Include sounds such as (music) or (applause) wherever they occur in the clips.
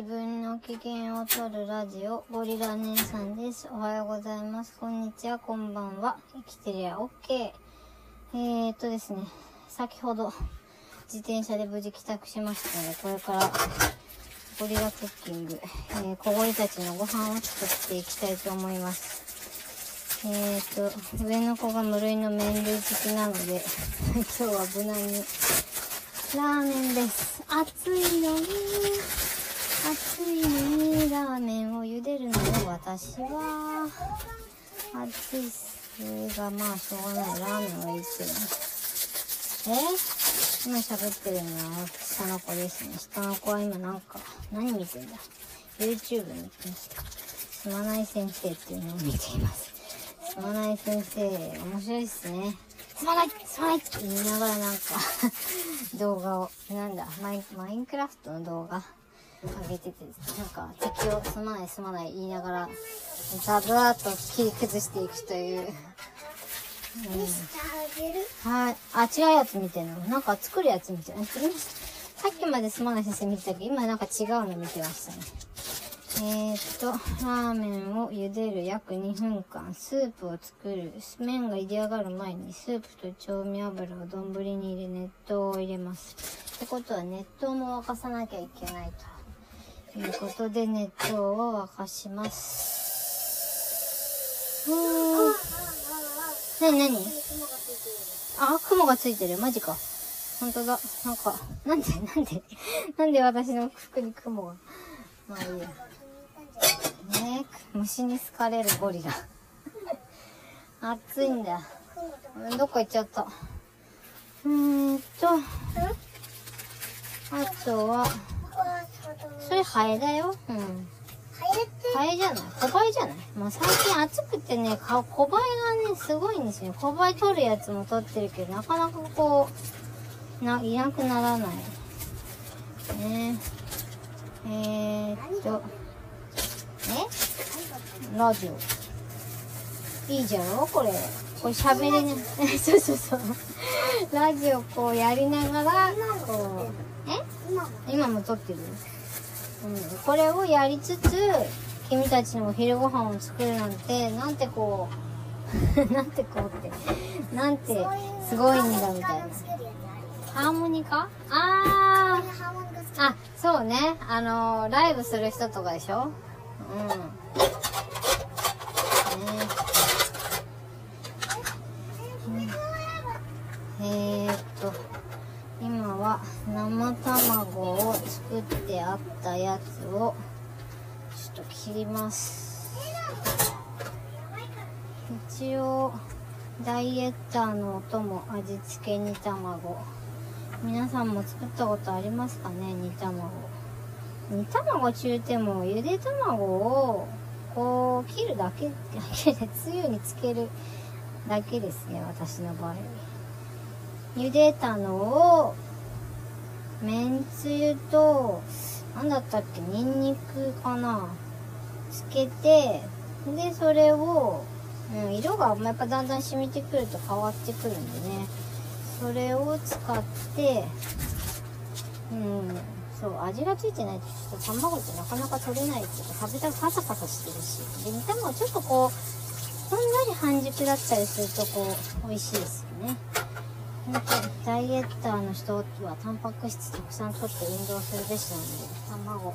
自分の機嫌を取るラジオ、ゴリラ姉さんです。おはようございます。こんにちは、こんばんは。生きてりゃ OK。えーっとですね、先ほど自転車で無事帰宅しましたので、これからゴリラクッキング、えー、小ゴリたちのご飯を作っていきたいと思います。えーっと、上の子が無類の麺類好きなので、(laughs) 今日は無難にラーメンです。暑いのに、暑いのにラーメンを茹でるのよ、私は。暑いっすが、まあ、しょうがない。ラーメンはいいっていうの。え今喋ってるのは下の子ですね。下の子は今なんか、何見てんだ ?YouTube 見てます。すまない先生っていうのを見ています。すまない先生、面白いっすね。すまないすまないって言いながらなんか動画を、なんだ、マイマインクラフトの動画上げてて、なんか敵をすまないすまない言いながら、ザブワーッと切り崩していくという。うんはい。あ、違うやつ見てんの？なんか作るやつ見てる。さっきまですまない先生見てたけど、今なんか違うの見てましたね。えー、っと、ラーメンを茹でる約2分間、スープを作る。麺が茹で上がる前に、スープと調味油を丼に入れ、熱湯を入れます。ってことは、熱湯も沸かさなきゃいけないと。いうことで、熱湯を沸かします。うーん。なになにあ、雲がついてる。マジか。ほんとだ。なんか、なんで、(laughs) なんで、なんで私の服に雲が？まあいいや。ねえ、虫に好かれるゴリラ。暑いんだ。うんどっか行っちゃった。うーんと、あとは、それハエだよ。うん。ハエじゃない？小バエじゃない？もう最近暑くてね、か小バエがね、すごいんですよ。小バエ取るやつも取ってるけど、なかなかこう、な、いなくならない。ねえー、っと、え？ラジオ。いいじゃろ？これ。これ喋れね、(laughs) そうそうそう。ラジオこうやりながら、こう、え？今も撮ってる？うん、これをやりつつ、君たちにも昼ご飯を作るなんて、なんてこう、(laughs) なんてこうって、なんてすごいんだみたいな。ハーモニカ？あー、あ、そうね。あのー、ライブする人とかでしょ？うんえー、っと、今は生卵を作ってあったやつをちょっと切ります。一応ダイエッターのお供味付け煮卵。皆さんも作ったことありますかね？煮卵。煮卵中てもゆで卵をこう切るだけだけでつゆにつけるだけですね私の場合。茹でたのをめんつゆと何だったっけ？ニンニクかな？つけてでそれを、うん、色がやっぱだんだん染みてくると変わってくるんでね。それを使ってうんそう味がついてないとちょっと卵ってなかなか取れないっていうか食べたらパサパサしてるし。で煮卵ちょっとこうほんのり半熟だったりするとこう美味しいですよね。本当ダイエッターの人はタンパク質たくさん取って運動するべしなので卵。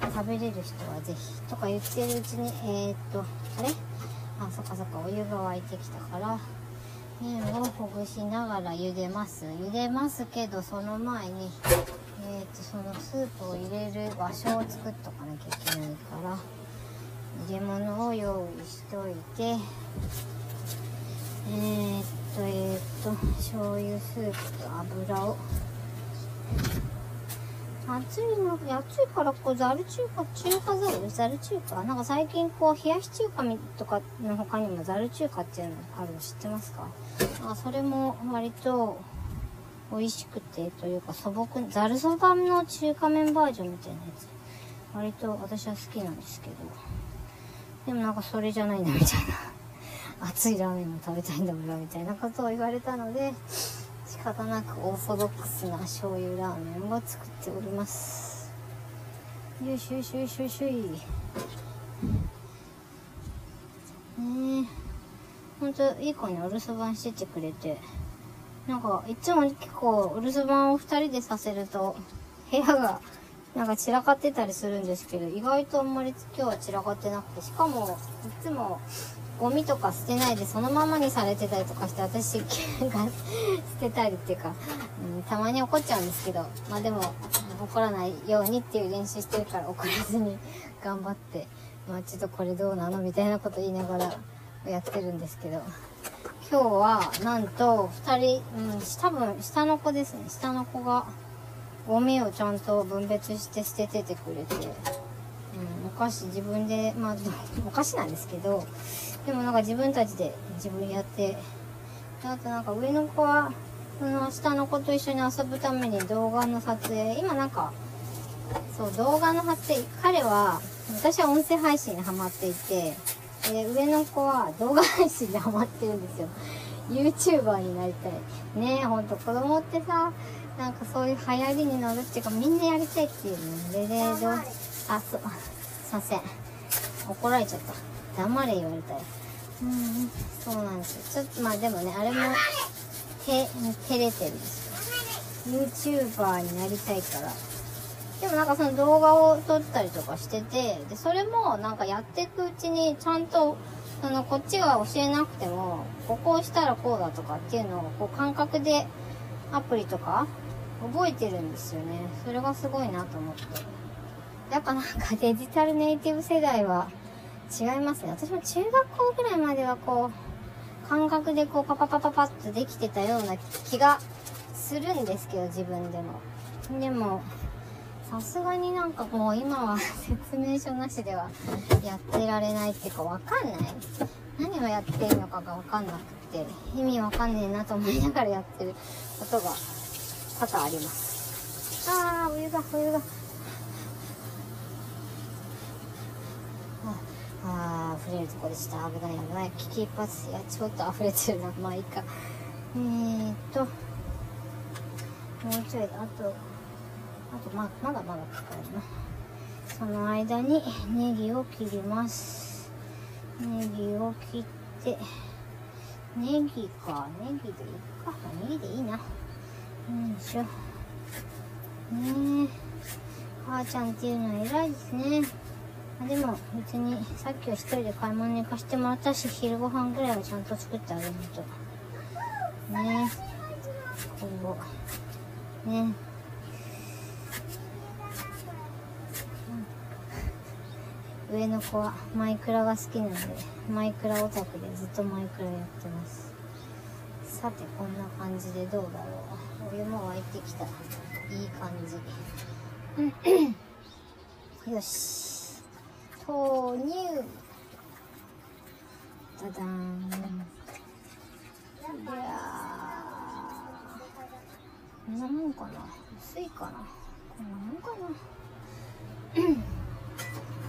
食べれる人はぜひとか言ってるうちにえー、っとあれ？あそっかそっかお湯が沸いてきたから麺をほぐしながら茹でます。茹でますけどその前にえー、っとそのスープを入れる場所を作っとかなきゃいけないから入れ物を用意しといてえー、っとえー、っと醤油スープと油を暑いの暑いからこうざる中華中華ざるざる中華？なんか最近こう冷やし中華とかの他にもざる中華っていうのあるの知ってますか？あそれも割と美味しくてというか素朴ざるそばの中華麺バージョンみたいなやつ。割と私は好きなんですけど。でもなんかそれじゃないんだみたいな。熱いラーメンも食べたいんだ俺はみたいなことを言われたので仕方なくオーソドックスな醤油ラーメンを作っております。よいしょよいしょよいしょよいしょい。ねえ。ほんといい子にお留守番しててくれて。なんかいつも結構お留守番を2人でさせると部屋がなんか散らかってたりするんですけど意外とあんまり今日は散らかってなくてしかもいつもゴミとか捨てないでそのままにされてたりとかして私が捨てたりっていうか、うん、たまに怒っちゃうんですけどまあでも怒らないようにっていう練習してるから怒らずに頑張ってまあちょっとこれどうなのみたいなこと言いながらやってるんですけど今日はなんと2人、うん、多分下の子ですね。下の子がゴミをちゃんと分別して捨てててくれて、うん、お菓子自分でまあ (laughs) お菓子なんですけどでもなんか自分たちで自分やってあとなんか上の子はその下の子と一緒に遊ぶために動画の撮影今なんかそう動画の撮影彼は私は音声配信にハマっていてで上の子は動画配信にハマってるんですよ。YouTuber になりたい。ねえほんと子供ってさなんかそういう流行りに乗るっていうかみんなやりたいっていうのででどうあそうすいません。怒られちゃった。黙れ言われたよ。うんそうなんですよ。ちょっとまあでもねあれもて照れてるんですよ。YouTuber になりたいから。でもなんかその動画を撮ったりとかしててでそれもなんかやっていくうちにちゃんとそのこっちが教えなくてもここをしたらこうだとかっていうのをこう感覚でアプリとか覚えてるんですよね。それがすごいなと思って。やっぱなんかデジタルネイティブ世代は違いますね。私も中学校ぐらいまではこう感覚でこうパパパパパッとできてたような気がするんですけど自分でもでもさすがになんかもう今は説明書なしではやってられないっていうかわかんない。何をやってるのかがわかんなくて意味わかんねえなと思いながらやってることが多々あります。あーお湯がお湯がああ溢れるとこでした。危ない危ない。危機一髪いやちょっと溢れてるな。まあいいか。えー、っともうちょいあとあとままだまだ使えるな。その間にネギを切ります。ネギを切ってネギか。ネギでいいか。ネギでいいな。よいしょ。ねえ母ちゃんっていうのは偉いですね。でも別にさっきは一人で買い物に行かしてもらったし昼ご飯ぐらいはちゃん。と作ってあげないとね今後ね上の子はマイクラが好きなのでマイクラオタクでずっとマイクラやってますさてこん。な感じでどうだろうお湯も沸いてきたいい感じよし投入ダダンいやこんなもんかな薄いかな。こんなもんかな。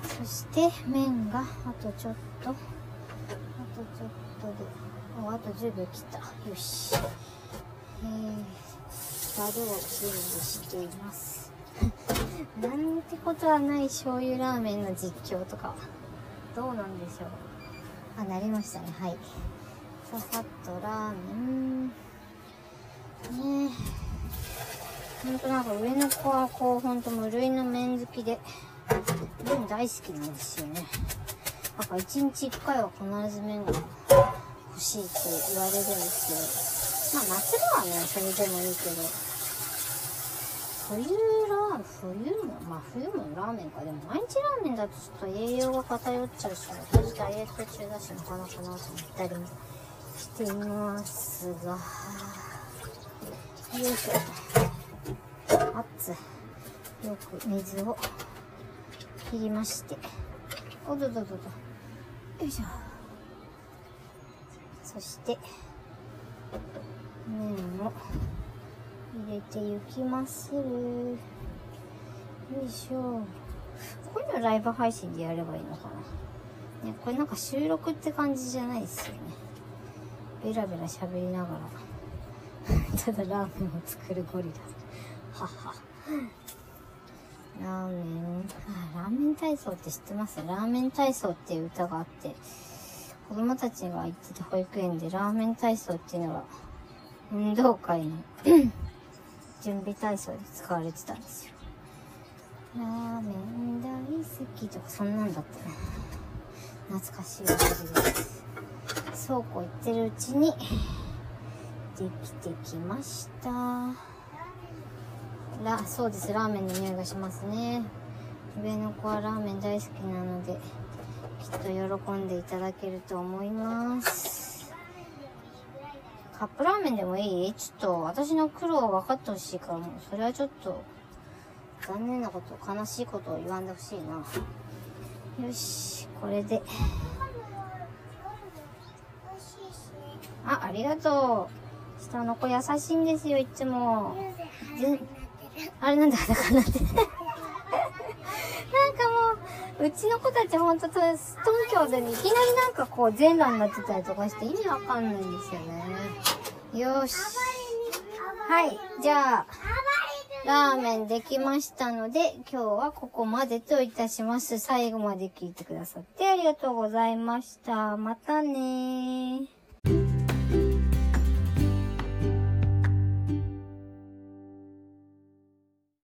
そして麺があとちょっとあとちょっとでおあと10秒切った。よし。えー、ざるを準備しています。なんてことはない醤油ラーメンの実況とか。どうなんでしょう。あなりましたね。はい。ささっとラーメン。ね。えほんとなんか上の子はこうほんと無類の麺好きで。麺大好きなんですよね。なんか1日1回は必ず麺が欲しいって言われるんですけど。まあ夏場はねそれでもいいけど。冬ラーメン冬もまあ冬もラーメンかでも毎日ラーメンだとちょっと栄養が偏っちゃうし私ダイエット中だしなかなかなと思ったりもしていますがよい。しょ熱よく水を切りまして。おどどどどよいしょ。そして麺を。入れていきますよいしょこういうのライブ配信でやればいいのかな。ねこれなんか収録って感じじゃないですよね。ベラベラ喋りながら。ただラーメンを作るゴリラははラーメン、あ、ラーメン体操って知ってます？ラーメン体操っていう歌があって、子供たちが行ってた保育園でラーメン体操っていうのが、運動会の準備体操で使われてたんですよ。ラーメン大好きとかそんなんだったね。懐かしい味です。倉庫行ってるうちにできてきました。らそうです。ラーメンの匂いがしますね。上の子はラーメン大好きなのできっと喜んでいただけると思います。カップラーメンでもいい？ちょっと私の苦労分かってほしいからもう。それはちょっと残念なこと悲しいことを言わんでほしいな。よしこれで。あありがとう。下の子優しいんですよいつも。あれなんで裸になってうちの子たちほんと東京でいきなりなんかこう全裸になってたりとかして意味わかんないんですよねよしはいじゃあラーメンできましたので、今日はここまでといたします。最後まで聞いてくださってありがとうございました。またねー。